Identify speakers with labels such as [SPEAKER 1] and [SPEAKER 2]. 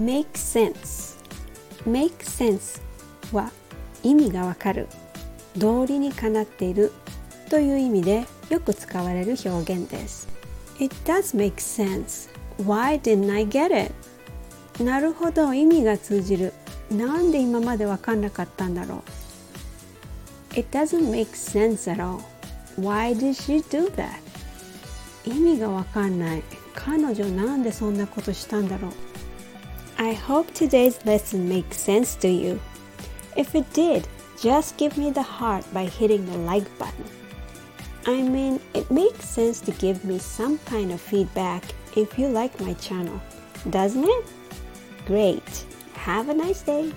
[SPEAKER 1] make sense make sense は意味がわかる道理にかなっているという意味でよく使われる表現です It does make sense Why didn't I get it? なるほど意味が通じるなんで今までわかんなかったんだろう It doesn't make sense at all Why did she do that? 意味がわかんない彼女なんでそんなことしたんだろう I hope today's lesson makes sense to you. If it did, just give me the heart by hitting the like button. I mean, it makes sense to give me some kind of feedback if you like my channel, doesn't it? Great. Have a nice day.